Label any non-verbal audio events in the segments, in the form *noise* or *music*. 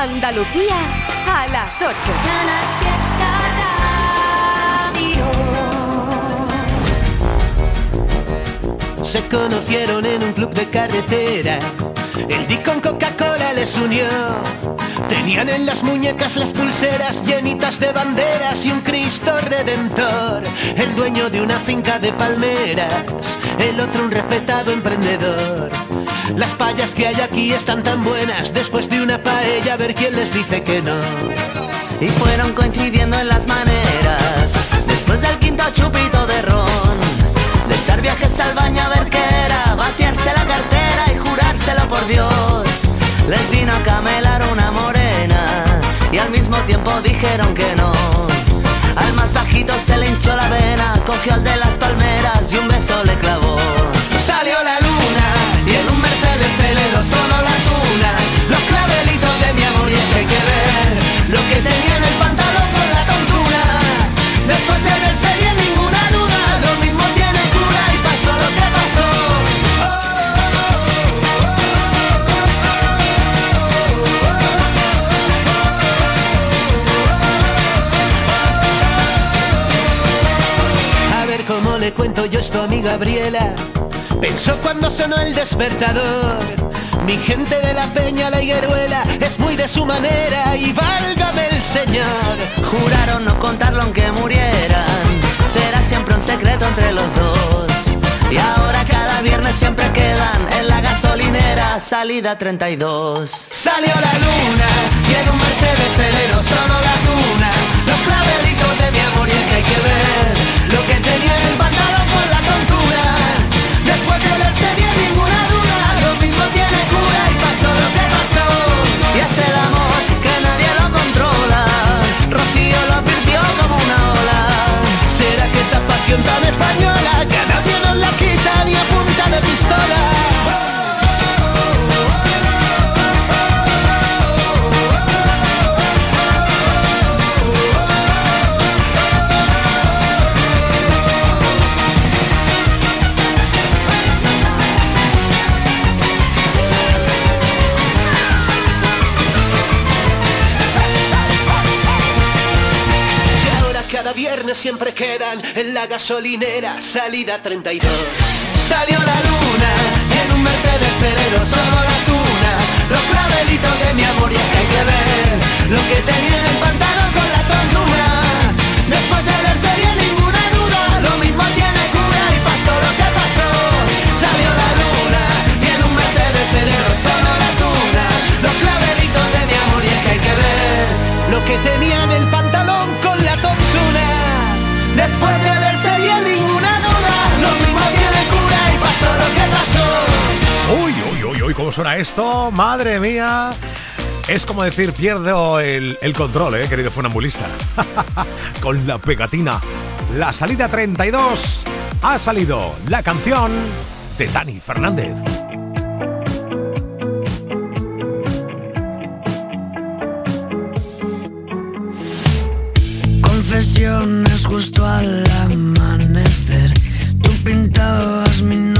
Andalucía a las 8. Se conocieron en un club de carretera. El Dick con Coca-Cola les unió. Tenían en las muñecas las pulseras llenitas de banderas y un Cristo redentor. El dueño de una finca de palmeras, el otro un respetado emprendedor. Las payas que hay aquí están tan buenas, después de una paella a ver quién les dice que no. Y fueron coincidiendo en las maneras, después del quinto chupito de ron. De echar viajes al baño a ver qué era, vaciarse la cartera y jurárselo por Dios. Les vino a camelar una morena y al mismo tiempo dijeron que no. Al más bajito se le hinchó la vena, cogió al de las palmeras y un beso le clavó. Celebró solo la tuna. Los clavelitos de mi amor y es que hay que ver lo que tenía en el pantalón con la tontuna. Después de verse bien ninguna duda, lo mismo tiene cura y pasó lo que pasó. A ver cómo le cuento yo esto a mi Gabriela. Pensó cuando sonó el despertador. Mi gente de la peña, la higueruela, es muy de su manera y válgame el señor. Juraron no contarlo aunque murieran. Será siempre un secreto entre los dos. Y ahora cada viernes siempre quedan en la gasolinera, salida 32. Salió la luna y en un Mercedes celero sonó la tuna. Los clavelitos de mi amor en la gasolinera, salida 32. Salió la luna y en un Mercedes Ferrero solo la tuna. Los clavelitos de mi amor y es que hay que ver lo que tenía en el pantalón con la tontura. Después de verse bien ninguna duda, lo mismo tiene cura y pasó lo que pasó. Salió la luna y en un Mercedes Ferrero solo la tuna. Los clavelitos de mi amor y es que hay que ver lo que tenía en el pantalón ¿cómo suena esto? Madre mía. Es como decir, pierdo el, control, eh, querido funambulista. *laughs* Con la pegatina. La salida 32 ha salido la canción de Dani Fernández. Confesiones justo al amanecer. Tú pintabas mi nombre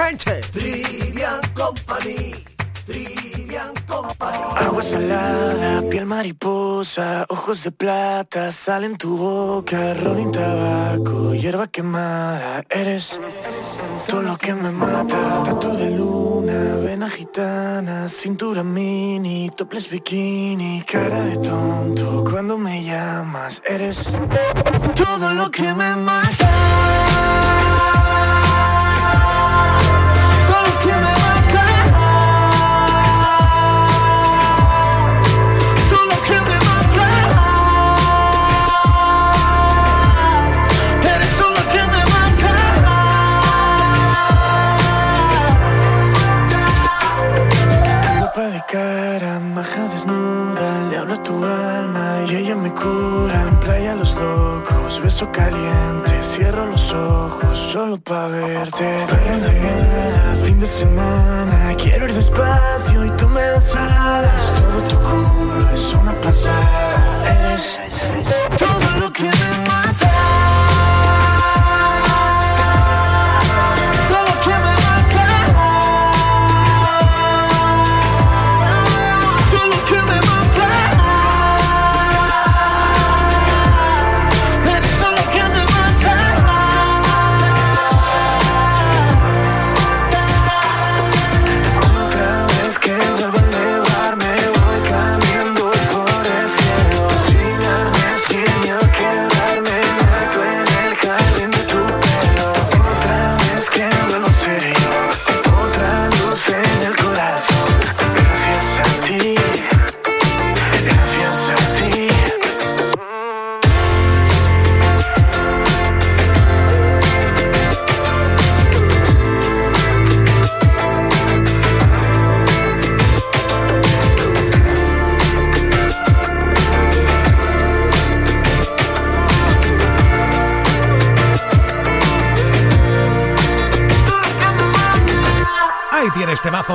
Trivian Company. Trivian Company. Agua salada, piel mariposa, ojos de plata, sal en tu boca, rolling tabaco, hierba quemada, eres todo lo que me mata, tatu de luna, vena gitana, cintura mini, toples bikini, cara de tonto, cuando me llamas, eres todo lo que me mata.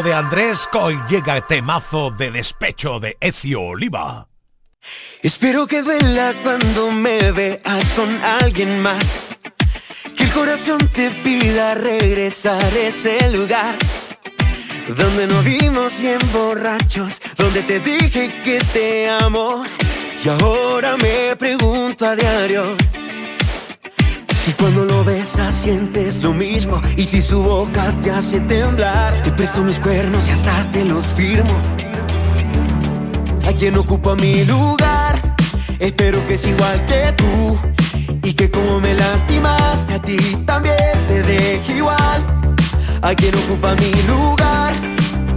De Andrés, hoy llega temazo de despecho de Ecio Oliva. Espero que duela cuando me veas con alguien más. Que el corazón te pida regresar a ese lugar. Donde nos vimos bien borrachos. Donde te dije que te amo. Y ahora me pregunto a diario. Si cuando lo besas sientes lo mismo Y si su boca te hace temblar Te presto mis cuernos y hasta te los firmo a quien ocupa mi lugar. Espero que es igual que tú y que como me lastimaste a ti también te deje igual. A quien ocupa mi lugar,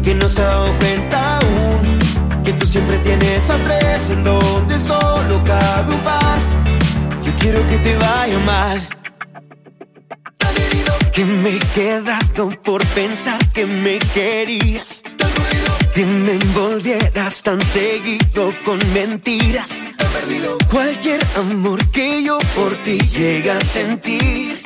que no se ha dado cuenta aún que tú siempre tienes a tres en donde solo cabe un par. Quiero que te vaya mal. Que me he quedado por pensar que me querías. Que me envolvieras tan seguido con mentiras. Cualquier amor que yo por ti llegue a sentir.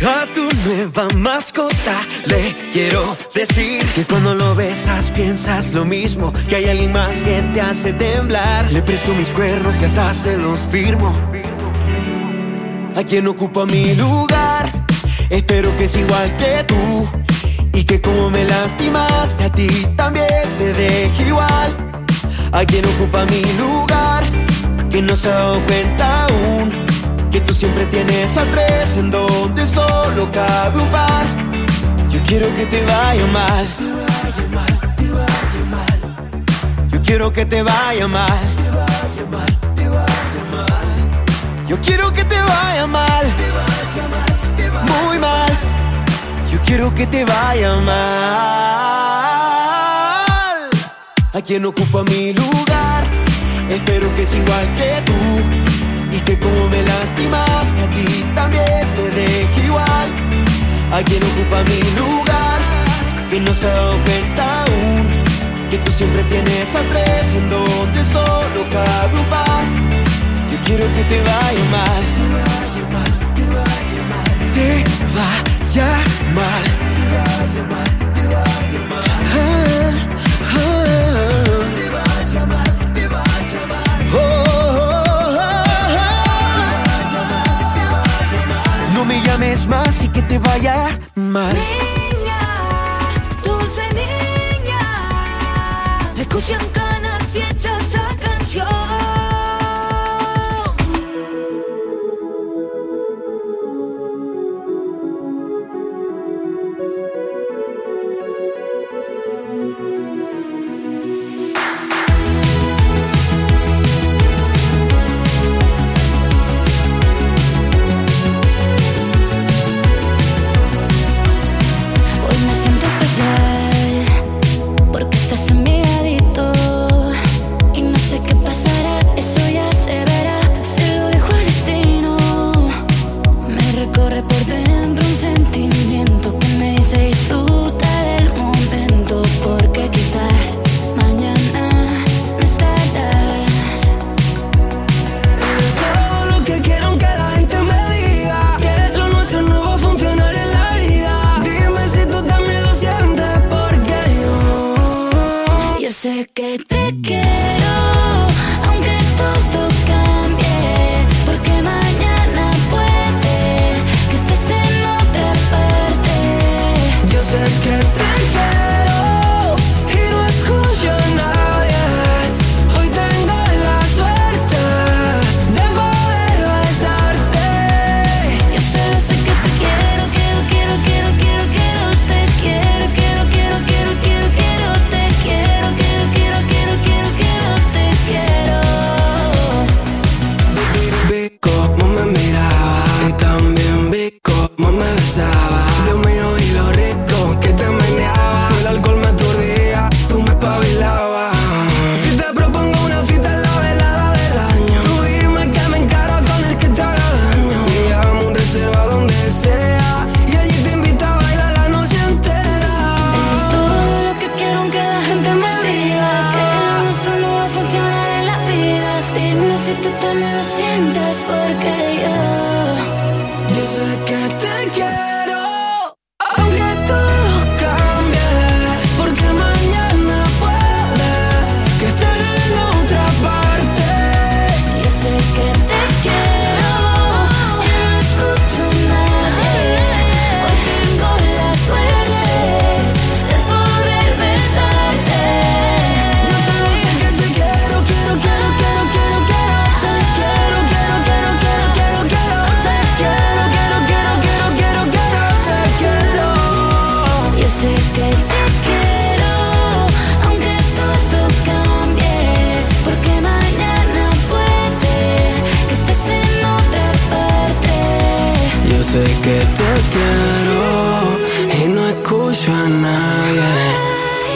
A tu nueva mascota le quiero decir que cuando lo besas piensas lo mismo, que hay alguien más que te hace temblar. Le presto mis cuernos y hasta se los firmo. A quien ocupa mi lugar, espero que es igual que tú. Y que como me lastimaste a ti también te deje igual. A quien ocupa mi lugar, que no se ha dado cuenta aún. Que tú siempre tienes a tres en donde solo cabe un par. Yo quiero que te vaya mal. Yo quiero que te vaya mal. Yo quiero que te vaya mal. Muy mal. Yo quiero que te vaya mal. A quien ocupa mi lugar. Espero que es igual que tú. Y que como me lastimaste a ti también te deje igual. A quien ocupa mi lugar. Que no se ha cuenta aún. Que tú siempre tienes a tres en donde solo cabe un par quiero que te vaya mal. Te vaya mal, te vaya mal. Te vaya mal. Te vaya mal, te vaya mal. Te vaya mal, te vaya mal. Te vaya mal. No me llames más y que te vaya mal. Niña, dulce niña,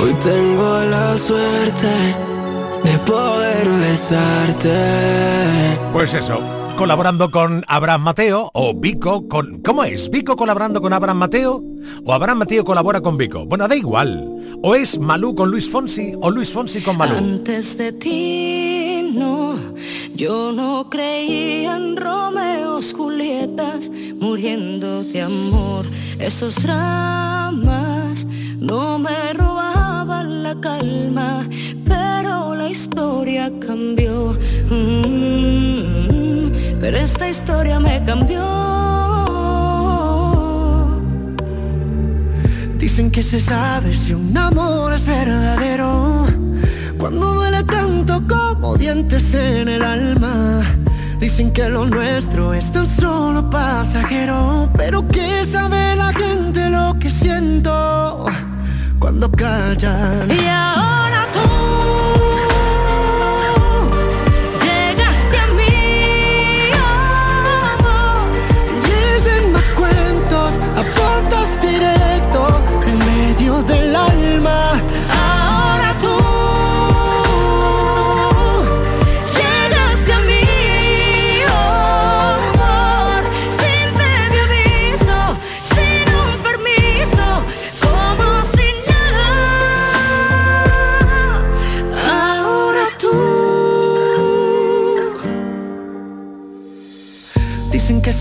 Hoy tengo la suerte de poder besarte. Pues eso, colaborando con Abraham Mateo o Vico con... ¿Cómo es? ¿Vico colaborando con Abraham Mateo? ¿O Abraham Mateo colabora con Vico? Bueno, da igual. O es Malú con Luis Fonsi o Luis Fonsi con Malú. Antes de ti, no, yo no creía en Romeos, Julietas, muriendo de amor. Esos dramas no me robaron la calma, pero la historia cambió. Mm, pero esta historia me cambió. Dicen que se sabe si un amor es verdadero. Cuando duele tanto como dientes en el alma. Dicen que lo nuestro es tan solo pasajero, pero que sabe la gente lo que siento cuando callan. Y ahora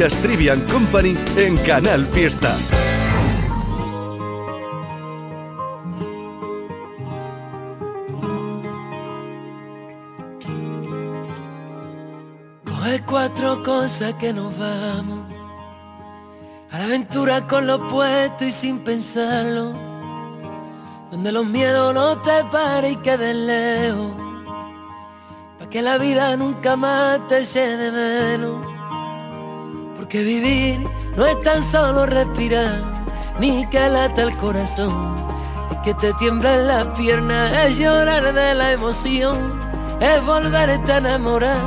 Escuchas Trivian Company en Canal Fiesta. Coge cuatro cosas que nos vamos. A la aventura con lo puesto y sin pensarlo. Donde los miedos no te paren y queden lejos. Pa' que la vida nunca más te de menos. Porque vivir no es tan solo respirar, ni que lata el corazón. Es que te tiemblan las piernas, es llorar de la emoción, es volverte a enamorar,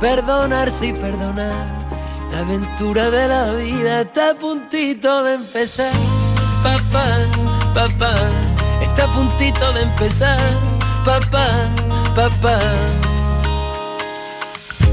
perdonarse y perdonar. La aventura de la vida está a puntito de empezar. Papá, papá, está a puntito de empezar. Papá, papá.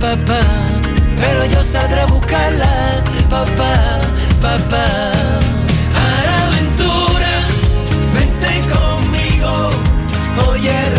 papá, pero yo saldré a buscarla, papá, papá. A la aventura, vente conmigo, oye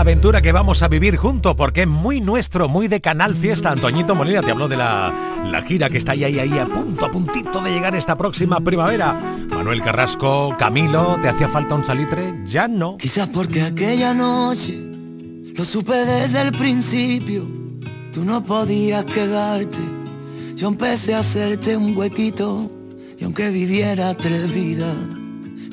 aventura que vamos a vivir juntos, porque es muy nuestro, muy de Canal Fiesta. Antoñito Molina te habló de la, la gira que está ahí, ahí, ahí, a punto, a puntito de llegar esta próxima primavera. Manuel Carrasco, Camilo, ¿te hacía falta un salitre? Ya no. Quizás porque aquella noche lo supe desde el principio. Tú no podías quedarte. Yo empecé a hacerte un huequito. Y aunque viviera tres vidas,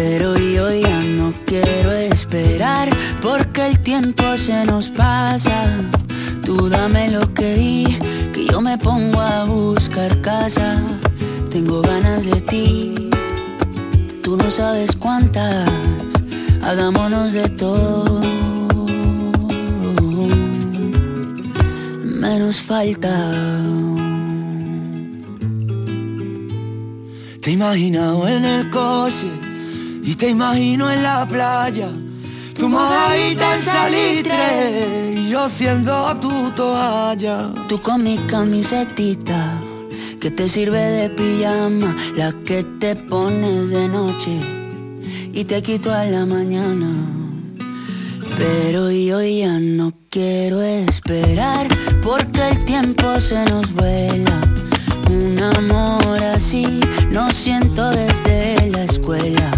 Pero yo ya no quiero esperar porque el tiempo se nos pasa. Tú dame lo que di, que yo me pongo a buscar casa. Tengo ganas de ti, tú no sabes cuántas. Hagámonos de todo, menos falta. Te imaginado en el coche y te imagino en la playa. Tu mojadita en salitre y yo siendo tu toalla. Tú con mi camisetita que te sirve de pijama, la que te pones de noche y te quito a la mañana. Pero yo ya no quiero esperar porque el tiempo se nos vuela. Un amor así no siento desde la escuela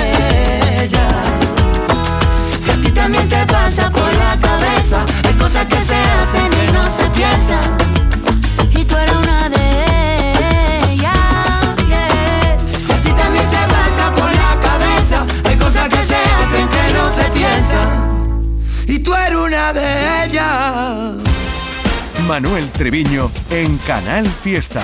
también te pasa por la cabeza Hay cosas que se hacen que no se piensan Y tú eres una de ellas. yeah. Si a ti también te pasa por la cabeza, hay cosas que se hacen que no se piensan. Y tú eres una de ellas. Manuel Treviño en Canal Fiesta.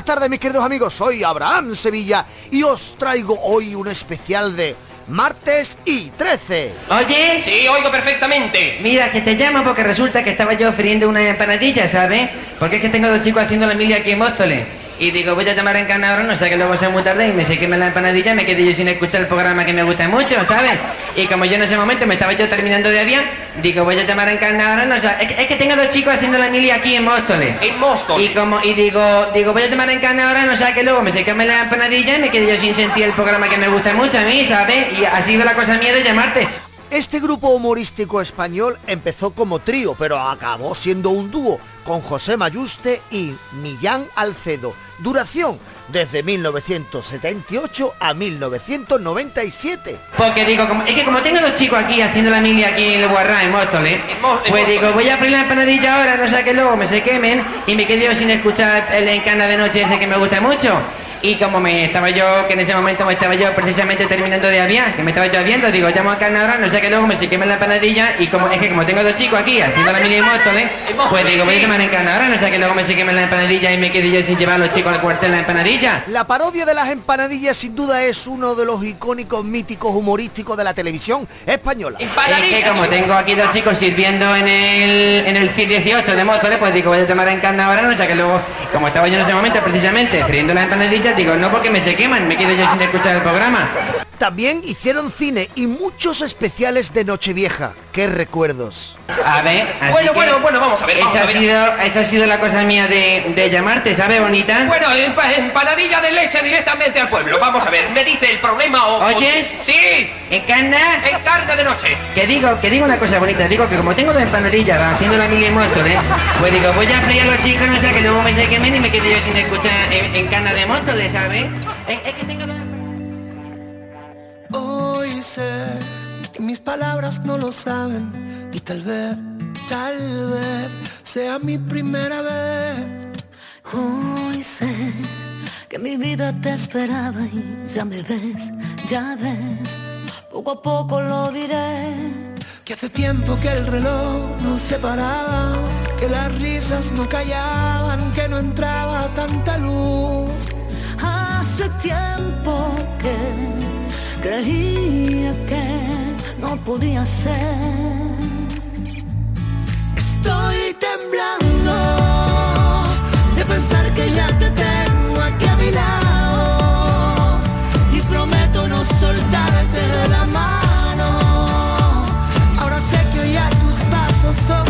Buenas tardes mis queridos amigos, soy Abraham Sevilla y os traigo hoy un especial de martes y 13. Oye, sí, oigo perfectamente. Mira, que te llamo porque resulta que estaba yo friendo una empanadilla, ¿sabes? Porque es que tengo dos chicos haciendo la milia aquí en Móstoles. Y digo, voy a llamar a Encarnadora, no sé que luego sea muy tarde y me sé que me la empanadilla me quedé yo sin escuchar el programa que me gusta mucho, ¿sabes? Y como yo en ese momento me estaba yo terminando de avión, digo, voy a llamar a Encarnadora, no sé, es que, es que tengo dos chicos haciendo la milia aquí en Móstoles. En Móstoles. Y como, y digo, digo, voy a llamar a Encarnadora, no sé que luego me sé que me la empanadilla y me quedé yo sin sentir el programa que me gusta mucho a mí, ¿sabes? Y así va la cosa mía de llamarte. Este grupo humorístico español empezó como trío, pero acabó siendo un dúo con José Mayuste y Millán Alcedo. Duración desde 1978 a 1997. Porque digo, como, es que como tengo dos chicos aquí haciendo la milia aquí en el Guarrá, en Móstoles, en pues digo, voy a abrir la empanadilla ahora, no sé que luego me se quemen y me quedé yo sin escuchar el encana de noche ese que me gusta mucho. Y como me estaba yo, que en ese momento me estaba yo precisamente terminando de aviar, que me estaba yo viendo, digo, llamo a carne ahora, no sé que luego me se quemen la empanadilla y como es que como tengo dos chicos aquí haciendo la en Móstoles, Móstoles, pues digo, voy a llamar en ahora, no sé que luego me se quemen la empanadilla y me quedé yo sin llevar a los chicos al cuartel la empanadilla. La parodia de las empanadillas sin duda es uno de los icónicos míticos humorísticos de la televisión española. Es que como tengo aquí dos chicos sirviendo en el, en el CIR 18 de Móstoles, pues digo, voy a tomar en carne ahora, no sé que luego, como estaba yo en ese momento precisamente friendo las empanadillas, digo, no porque me se queman, me quedo yo sin escuchar el programa. También hicieron cine y muchos especiales de Nochevieja. ¡Qué recuerdos! A ver, así Bueno, que bueno, bueno, vamos a ver, vamos esa, a ha sido, esa ha sido la cosa mía de, de llamarte, ¿sabes, bonita? Bueno, empa- empanadilla de leche directamente al pueblo. Vamos a ver, me dice el problema o... ¿Oyes? Sí, ¿Encarna? en carne de noche. Que digo, que digo una cosa bonita, digo que como tengo dos empanadillas haciendo la mili Móstoles, pues digo, voy a freír a los chicos, no sé, que luego me se quemen y me quede yo sin escuchar en, en cana de Móstoles, ¿sabes? Es, es que tengo dos... Hoy sé que mis palabras no lo saben y tal vez, tal vez sea mi primera vez. Hoy sé que mi vida te esperaba y ya me ves, ya ves. Poco a poco lo diré. Que hace tiempo que el reloj no se paraba, que las risas no callaban, que no entraba tanta luz. Hace tiempo que creía que no podía ser. Estoy temblando de pensar que ya te tengo aquí a mi lado y prometo no soltarte de la mano. Ahora sé que hoy a tus pasos son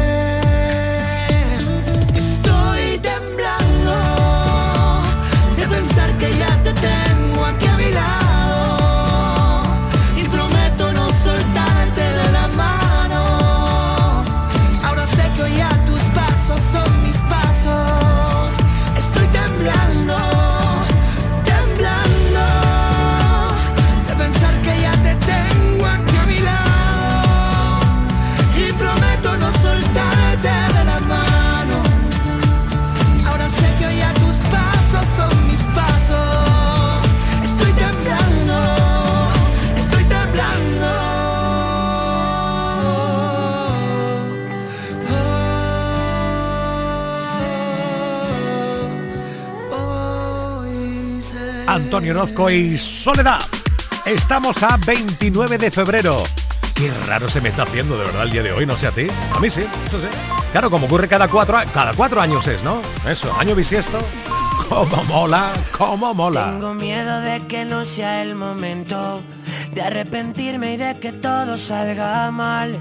Que Antonio Orozco y Soledad. Estamos a 29 de febrero. Qué raro se me está haciendo de verdad el día de hoy, no sé a ti. A mí sí, eso sí. Claro, como ocurre cada cuatro, cada cuatro años es, ¿no? Eso, año bisiesto. Cómo mola, cómo mola. Tengo miedo de que no sea el momento de arrepentirme y de que todo salga mal.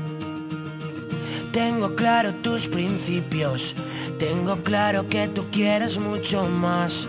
Tengo claro tus principios, tengo claro que tú quieres mucho más.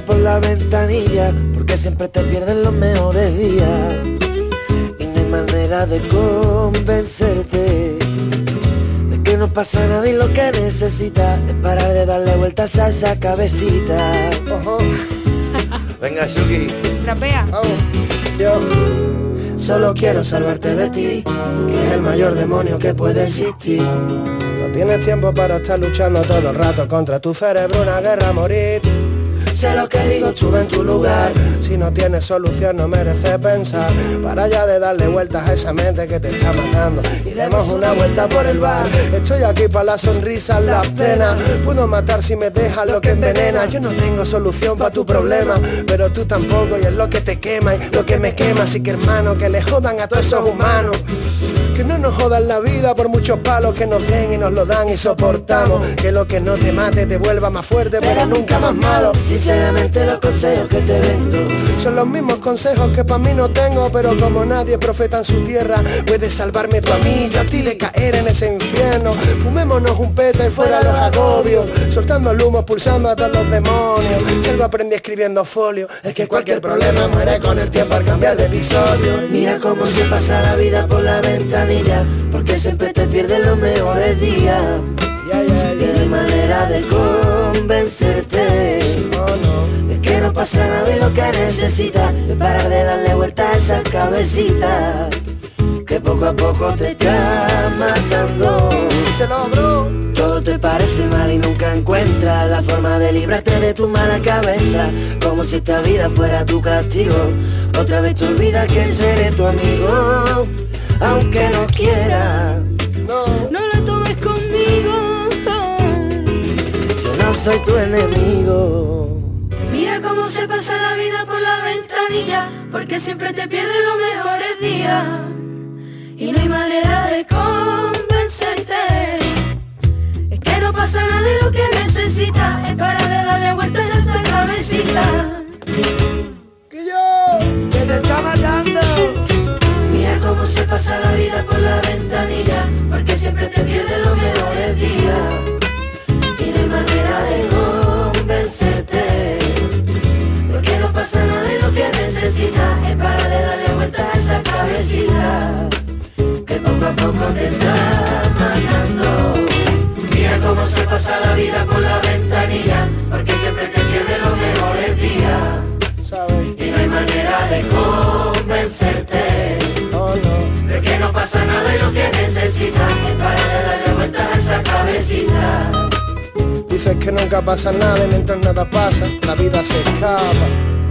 por la ventanilla, porque siempre te pierden los mejores días. Y no hay manera de convencerte de que no pasa nada y lo que necesitas es parar de darle vueltas a esa cabecita. *laughs* Venga, Shuki. Trapea. Yo solo quiero salvarte de ti, que es el mayor demonio que puede existir. No tienes tiempo para estar luchando todo el rato contra tu cerebro, una guerra a morir. Sé lo que digo, estuve en tu lugar. Si no tienes solución no merece pensar. Para allá de darle vueltas a esa mente que te está matando. Y demos una vuelta por el bar. Estoy aquí para las sonrisas, las penas. Puedo matar si me dejas lo que envenena. Yo no tengo solución para tu problema, pero tú tampoco y es lo que te quema y lo que me quema. Así que hermano, que le jodan a todos esos humanos. Que no nos jodan la vida por muchos palos que nos den y nos lo dan y soportamos. Que lo que no te mate te vuelva más fuerte, pero nunca más malo. Sinceramente los consejos que te vendo son los mismos consejos que para mí no tengo, pero como nadie profeta en su tierra, puedes salvarme tú a mí, yo a ti de caer en ese infierno. Fumémonos un peta y fuera los agobios, soltando el humo, pulsando a todos los demonios. Si algo aprendí escribiendo folio, es que cualquier problema muere con el tiempo al cambiar de episodio. Mira cómo se pasa la vida por la ventanilla, porque siempre te pierden los mejores días. Y no hay manera de convencerte no pasa nada y lo que necesitas Es parar de darle vuelta a esa cabecita Que poco a poco te está matando. Se logró Todo te parece mal y nunca encuentras La forma de librarte de tu mala cabeza. Como si esta vida fuera tu castigo. Otra vez te olvidas que seré tu amigo Aunque no quiera. No, No la tomes conmigo. yo no soy tu enemigo Cómo se pasa la vida por la ventanilla, porque siempre te pierden los mejores días. Y no hay manera de convencerte. Es que no pasa nada y lo que necesitas es para de darle vueltas a esta cabecita. que yo que te está matando. Mira cómo se pasa la vida por la ventanilla, porque siempre te pierden los mejores días. Y no hay manera de pasa nada y lo que necesitas es para de darle vueltas a esa cabecita, que poco a poco te está matando. Mira cómo se pasa la vida por la ventanilla, porque siempre te pierden los mejores días. sabes, Y no hay manera de convencerte oh no. De que no pasa nada y lo que necesitas Es para de darle vueltas a esa cabecita Dices que nunca pasa nada y mientras nada pasa, la vida se escapa.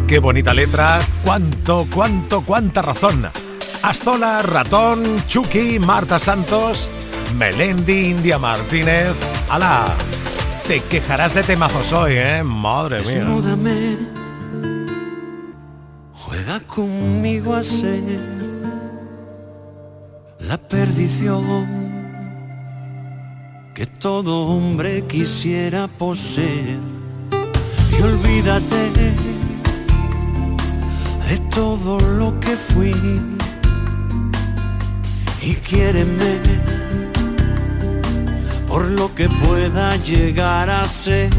Qué bonita letra, cuánto, cuánto, cuánta razón. Astola, Ratón, Chucky, Marta Santos, Melendi, India Martínez. ¡Hala! Te quejarás de temazos hoy, ¿eh? Madre mía. Desnúdame, juega conmigo a ser la perdición que todo hombre quisiera poseer. Y olvídate de todo lo que fui. Y quiéreme por lo que pueda llegar a ser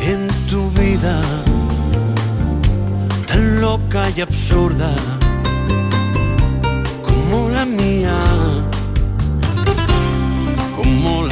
en tu vida tan loca y absurda como la mía, como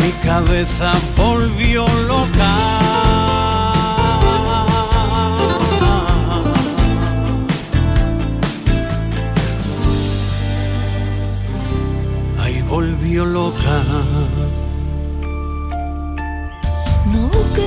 mi cabeza volvió loca. Ay, volvió loca. No, que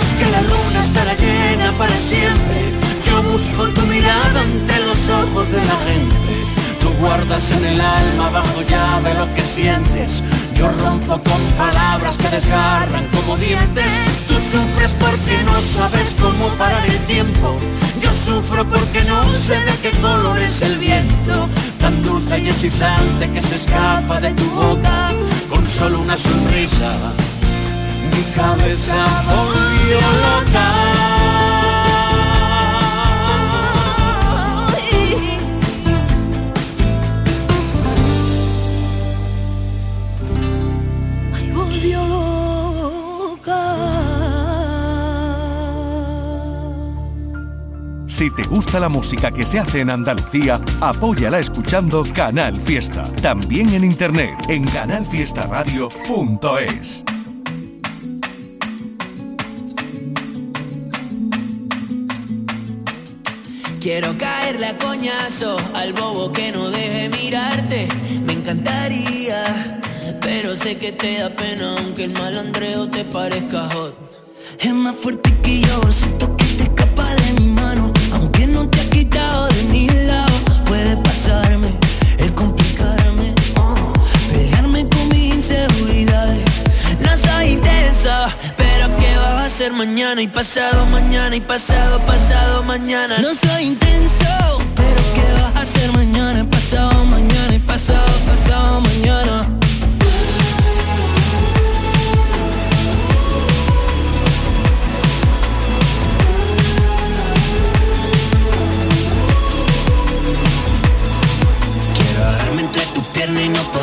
que la luna estará llena para siempre. Yo busco tu mirada ante los ojos de la gente. Tú guardas en el alma bajo llave lo que sientes. Yo rompo con palabras que desgarran como dientes. Tú sufres porque no sabes cómo parar el tiempo. Yo sufro porque no sé de qué color es el viento. Tan dulce y hechizante que se escapa de tu boca con solo una sonrisa. Mi cabeza. Si te gusta la música que se hace en Andalucía, apóyala escuchando Canal Fiesta. También en internet en canalfiestaradio.es. Quiero caerle a coñazo al bobo que no deje mirarte. Me encantaría, pero sé que te da pena aunque el malandreo te parezca hot. Es más fuerte que yo, siento que te escapa de mi mano ¿qué vas a hacer mañana y pasado mañana y pasado pasado mañana? No soy intenso, pero ¿qué vas a hacer mañana y pasado mañana y pasado pasado mañana? y no poder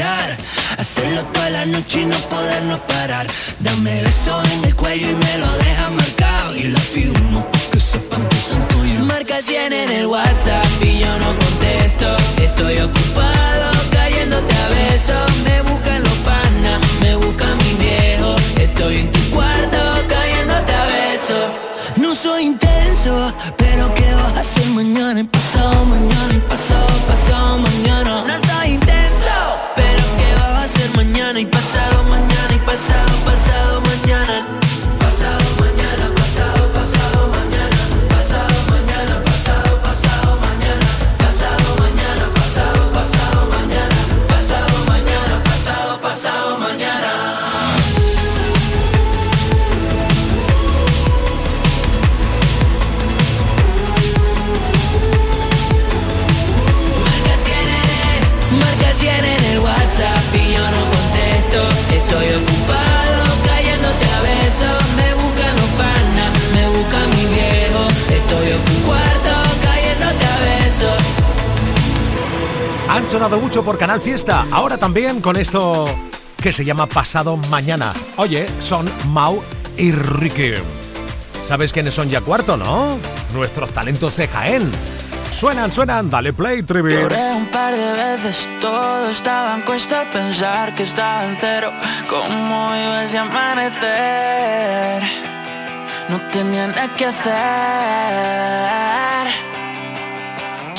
Hacerlo toda la noche y no podernos parar. Dame besos en el cuello y me lo deja marcado. Y la firmo que sepan que son tuyos. Marca 100 en el WhatsApp y yo no contesto. Estoy ocupado cayéndote a besos. Me buscan los panas, me buscan mi viejo. Estoy en tu cuarto cayéndote a besos. No soy intenso, pero ¿qué vas a hacer mañana pasado mañana pasado, pasado mañana? Y pasado mañana y pasado Sonado mucho por Canal Fiesta. Ahora también con esto que se llama Pasado Mañana. Oye, son Mau y Ricky. ¿Sabes quiénes son ya cuarto, no? Nuestros talentos de Jaén Suenan, suenan, dale play, Trivi. Un par de veces, todo estaba en cuesta al pensar que estaba en cero. ¿Cómo iba a amanecer? No tenía nada que hacer.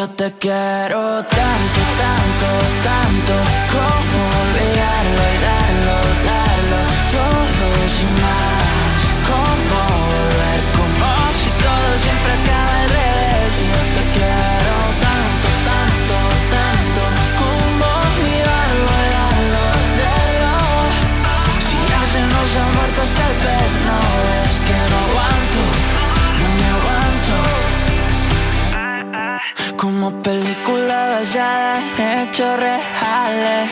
Yo te quiero tanto, tanto, tanto, como olvidarlo y darlo, darlo, todo sin más. Como volver, como si todo siempre acaba Como película basada en hechos reales.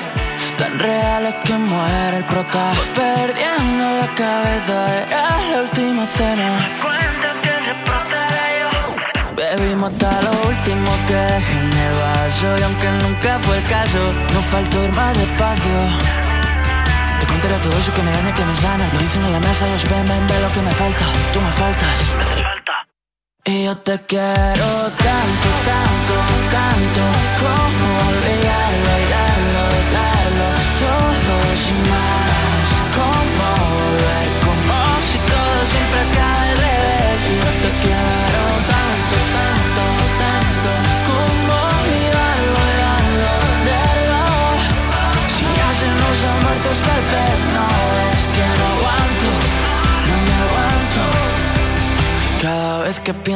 Tan reales que muere el prota. Perdiendo la cabeza Era la última cena. Cuenta que se yo. Bebimos hasta lo último que dejé en Y aunque nunca fue el caso No faltó ir más despacio. Te contaré todo eso que me daña, que me sana. Lo dicen en la mesa, ellos ven, ven, ven lo que me falta. Tú me faltas y yo te quiero tanto, tanto, tanto Como olvidarlo y darlo, darlo Todo sin más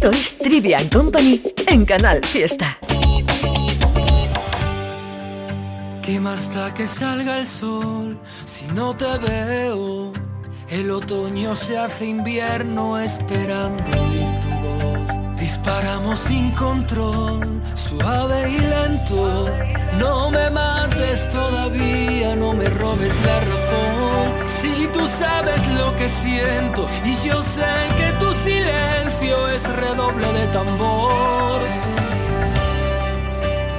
Esto es Trivia Company en Canal Fiesta. ¿Qué más da que salga el sol si no te veo? El otoño se hace invierno esperando oír tu voz. Disparamos sin control, suave y lento. No me mates todavía, no me robes la razón. Si tú sabes lo que siento y yo sé que tu silencio es redoble de tambor.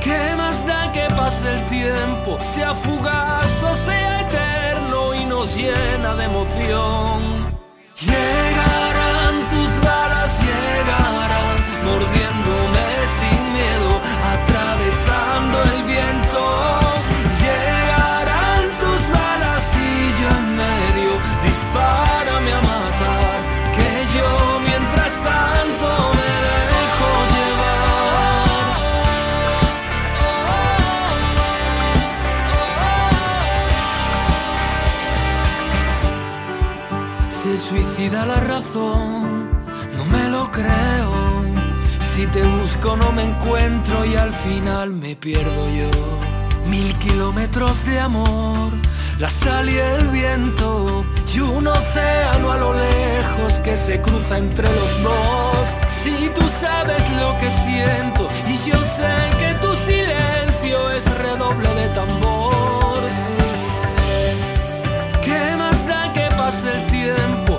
¿Qué más da que pase el tiempo, sea fugaz o sea eterno y nos llena de emoción? No me encuentro y al final me pierdo yo. Mil kilómetros de amor, la sal y el viento y un océano a lo lejos que se cruza entre los dos. Si tú sabes lo que siento y yo sé que tu silencio es redoble de tambor. ¿Qué más da que pase el tiempo,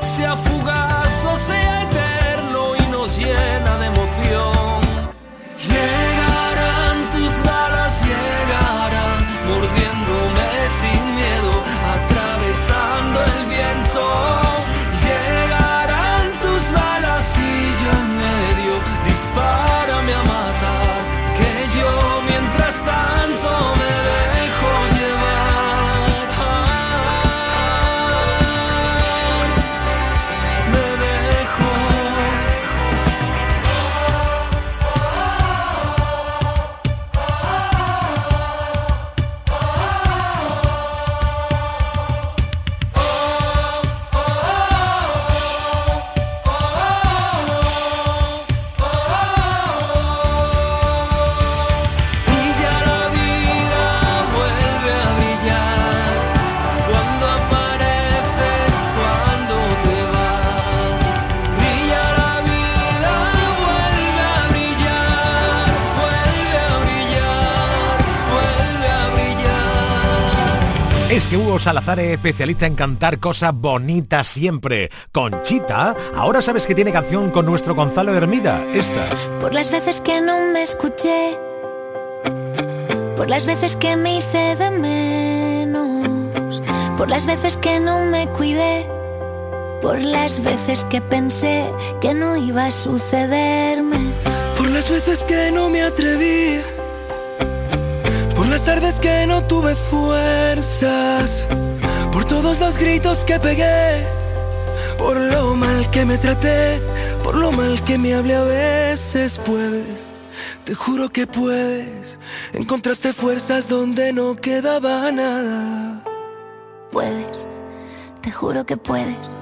que Hugo Salazar es especialista en cantar cosas bonitas siempre. Conchita, ahora sabes que tiene canción con nuestro Gonzalo Hermida. Estas. Por las veces que no me escuché. Por las veces que me hice de menos. Por las veces que no me cuidé. Por las veces que pensé que no iba a sucederme. Por las veces que no me atreví las tardes que no tuve fuerzas, por todos los gritos que pegué, por lo mal que me traté, por lo mal que me hablé a veces, puedes. Te juro que puedes, encontraste fuerzas donde no quedaba nada. Puedes, te juro que puedes.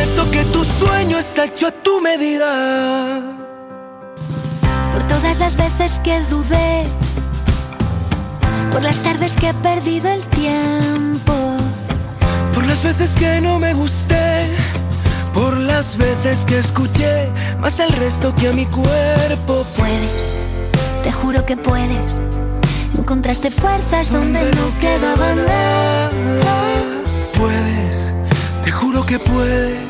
Prometo que tu sueño está hecho a tu medida. Por todas las veces que dudé, por las tardes que he perdido el tiempo, por las veces que no me gusté, por las veces que escuché más al resto que a mi cuerpo. Puedes, te juro que puedes. Encontraste fuerzas donde, donde no quedaba nada. Puedes, te juro que puedes.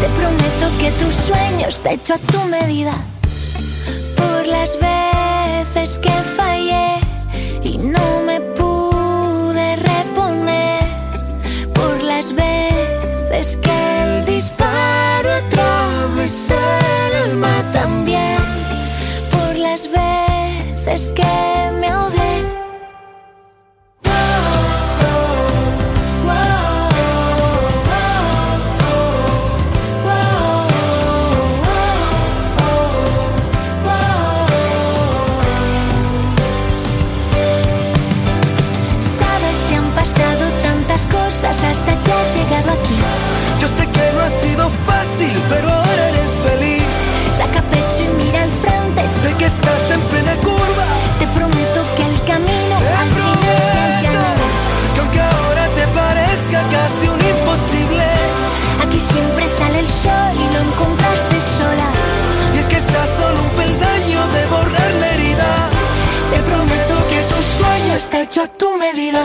Te prometo que tu sueño está hecho a tu medida. Por las veces que fallé y no me pude reponer. Por las veces que el disparo atravesó el alma también. Por las veces que pero ahora eres feliz. Saca pecho y mira al frente. Sé que estás en plena curva. Te prometo que el camino al final se allana. Que aunque ahora te parezca casi un imposible, Aquí siempre sale el sol y lo encontraste sola. y es que estás solo un peldaño de borrar la herida. Te prometo que tu sueño está hecho a tu medida.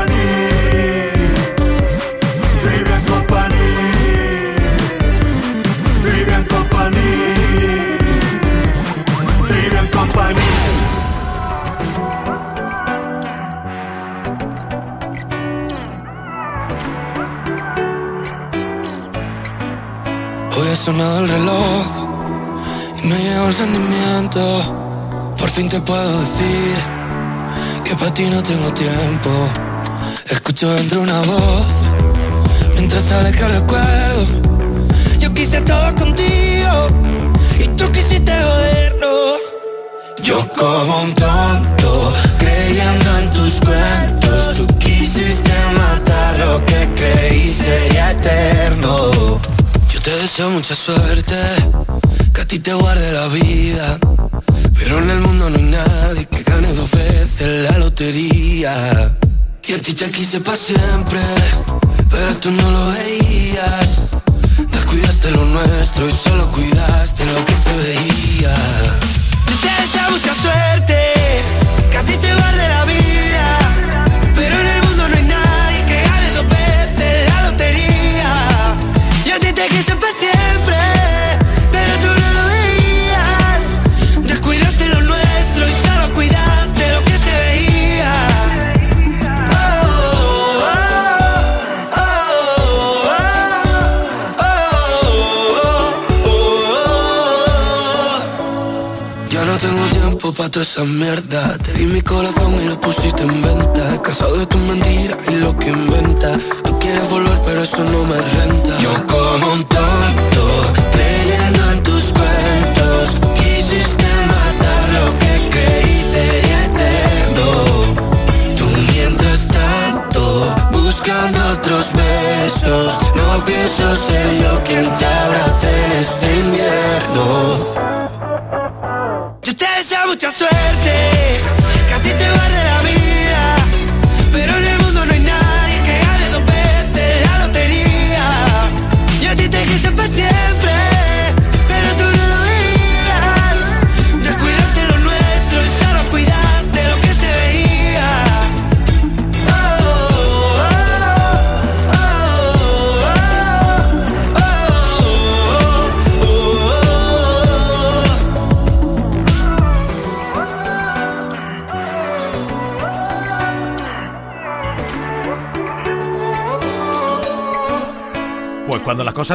Trivian Company. Trivian Company. Sonado el reloj y me llegó el sentimiento. Por fin te puedo decir que para ti no tengo tiempo. Escucho dentro una voz mientras sale que recuerdo. Quise todo contigo y tú quisiste joderlo. Yo como un tonto creyendo en tus cuentos. Tú quisiste matar lo que creí sería eterno. Yo te deseo mucha suerte, que a ti te guarde la vida. Pero en el mundo no hay nadie que gane dos veces la lotería. Y a ti te quise para siempre, pero tú no lo veías. Descuidaste lo nuestro y solo cuidaste lo que se veía. Deseo mucha suerte. mierda. Te di mi corazón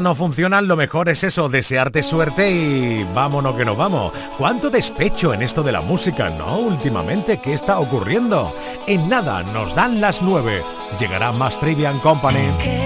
no funcionan, lo mejor es eso, desearte suerte y vámonos que nos vamos. ¿Cuánto despecho en esto de la música, no? Últimamente, ¿qué está ocurriendo? En nada, nos dan las 9. Llegará más Trivian Company.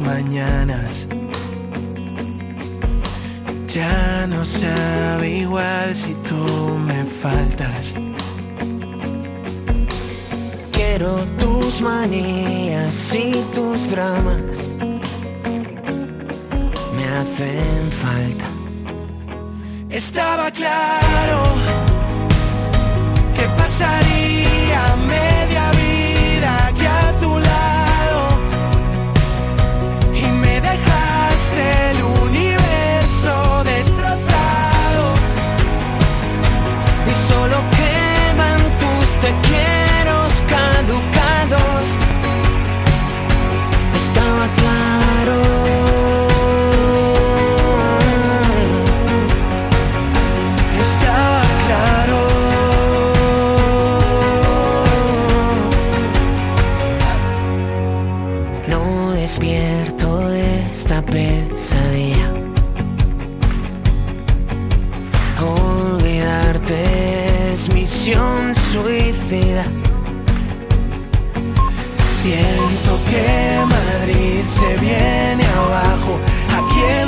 mañanas. Ya no sabe igual si tú me faltas. Quiero tus manías y tus dramas. Me hacen falta. Estaba claro que pasaría.